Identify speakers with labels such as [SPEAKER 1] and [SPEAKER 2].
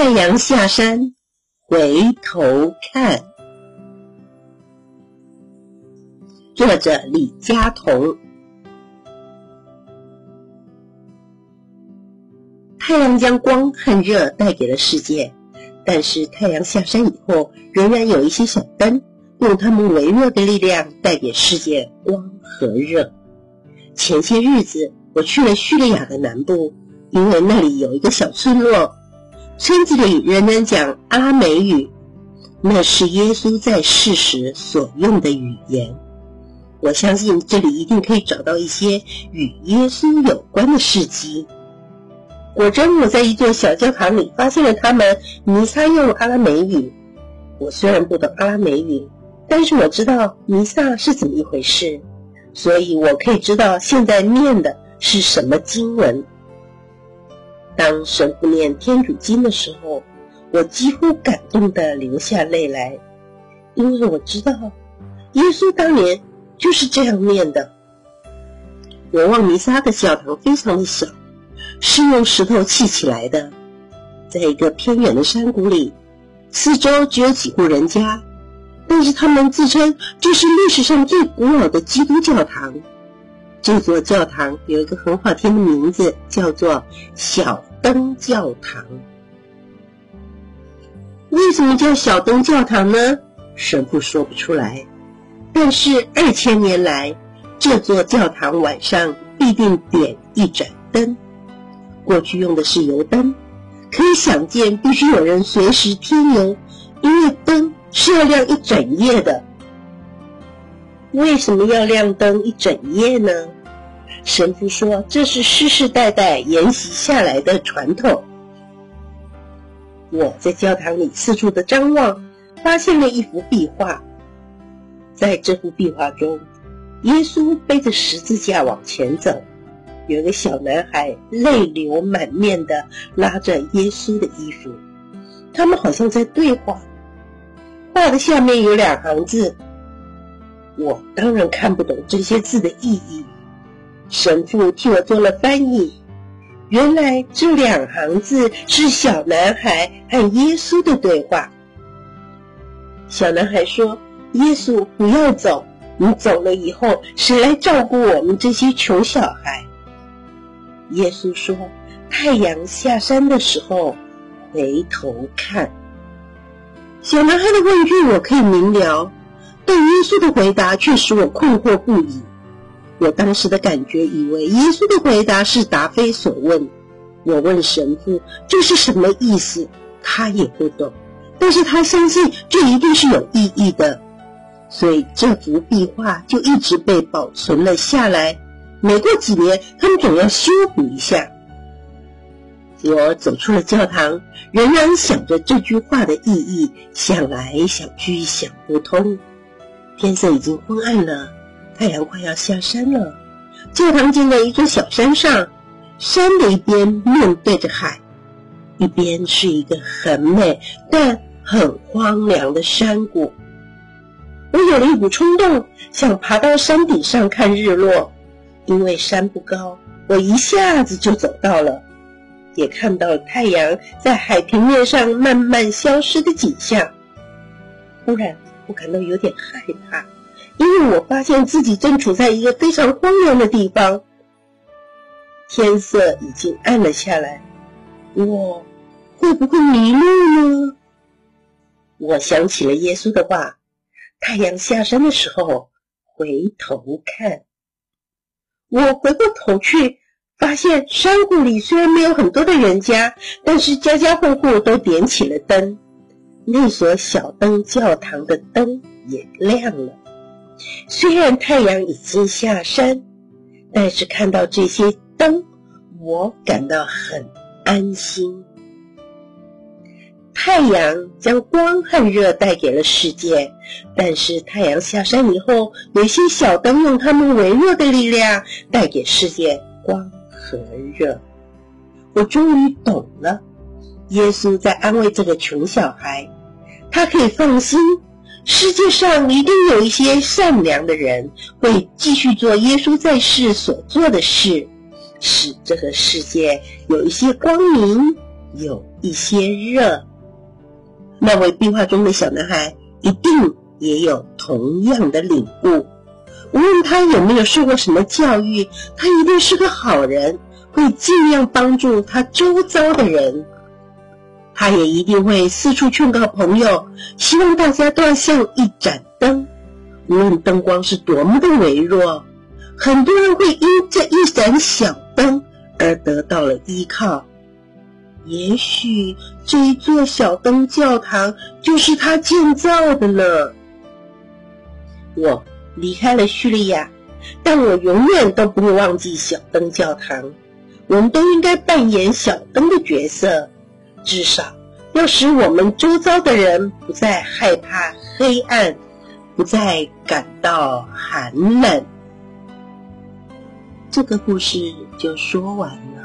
[SPEAKER 1] 太阳下山，回头看。作者李佳彤。太阳将光和热带给了世界，但是太阳下山以后，仍然有一些小灯，用它们微弱的力量带给世界光和热。前些日子，我去了叙利亚的南部，因为那里有一个小村落。村子里人人讲阿拉美语，那是耶稣在世时所用的语言。我相信这里一定可以找到一些与耶稣有关的事迹。果真，我在一座小教堂里发现了他们弥撒用阿拉美语。我虽然不懂阿拉美语，但是我知道弥撒是怎么一回事，所以我可以知道现在念的是什么经文。当神父念天主经的时候，我几乎感动的流下泪来，因为我知道耶稣当年就是这样念的。我望弥撒的教堂非常的小，是用石头砌起来的，在一个偏远的山谷里，四周只有几户人家，但是他们自称这是历史上最古老的基督教堂。这座教堂有一个很好听的名字，叫做小。灯教堂为什么叫小灯教堂呢？神父说不出来。但是二千年来，这座教堂晚上必定点一盏灯。过去用的是油灯，可以想见必须有人随时添油，因为灯是要亮一整夜的。为什么要亮灯一整夜呢？神父说：“这是世世代代沿袭下来的传统。”我在教堂里四处的张望，发现了一幅壁画。在这幅壁画中，耶稣背着十字架往前走，有个小男孩泪流满面的拉着耶稣的衣服，他们好像在对话。画的下面有两行字，我当然看不懂这些字的意义。神父替我做了翻译，原来这两行字是小男孩和耶稣的对话。小男孩说：“耶稣，不要走，你走了以后，谁来照顾我们这些穷小孩？”耶稣说：“太阳下山的时候，回头看。”小男孩的问句我可以明了，但耶稣的回答却使我困惑不已。我当时的感觉，以为耶稣的回答是答非所问。我问神父这是什么意思，他也不懂，但是他相信这一定是有意义的，所以这幅壁画就一直被保存了下来。每过几年，他们总要修补一下。我走出了教堂，仍然想着这句话的意义，想来想去想不通。天色已经昏暗了。太阳快要下山了，教堂建在一座小山上，山的一边面对着海，一边是一个很美但很荒凉的山谷。我有了一股冲动，想爬到山顶上看日落，因为山不高，我一下子就走到了，也看到了太阳在海平面上慢慢消失的景象。忽然，我感到有点害怕。因为我发现自己正处在一个非常荒凉的地方，天色已经暗了下来，我会不会迷路呢？我想起了耶稣的话：“太阳下山的时候，回头看。”我回过头去，发现山谷里虽然没有很多的人家，但是家家户户都点起了灯，那所小灯教堂的灯也亮了。虽然太阳已经下山，但是看到这些灯，我感到很安心。太阳将光和热带给了世界，但是太阳下山以后，有些小灯用它们微弱的力量带给世界光和热。我终于懂了，耶稣在安慰这个穷小孩，他可以放心。世界上一定有一些善良的人，会继续做耶稣在世所做的事，使这个世界有一些光明，有一些热。那位壁画中的小男孩一定也有同样的领悟。无论他有没有受过什么教育，他一定是个好人，会尽量帮助他周遭的人。他也一定会四处劝告朋友，希望大家都要像一盏灯，无论灯光是多么的微弱，很多人会因这一盏小灯而得到了依靠。也许这一座小灯教堂就是他建造的了。我。离开了叙利亚，但我永远都不会忘记小灯教堂。我们都应该扮演小灯的角色，至少要使我们周遭的人不再害怕黑暗，不再感到寒冷。这个故事就说完了。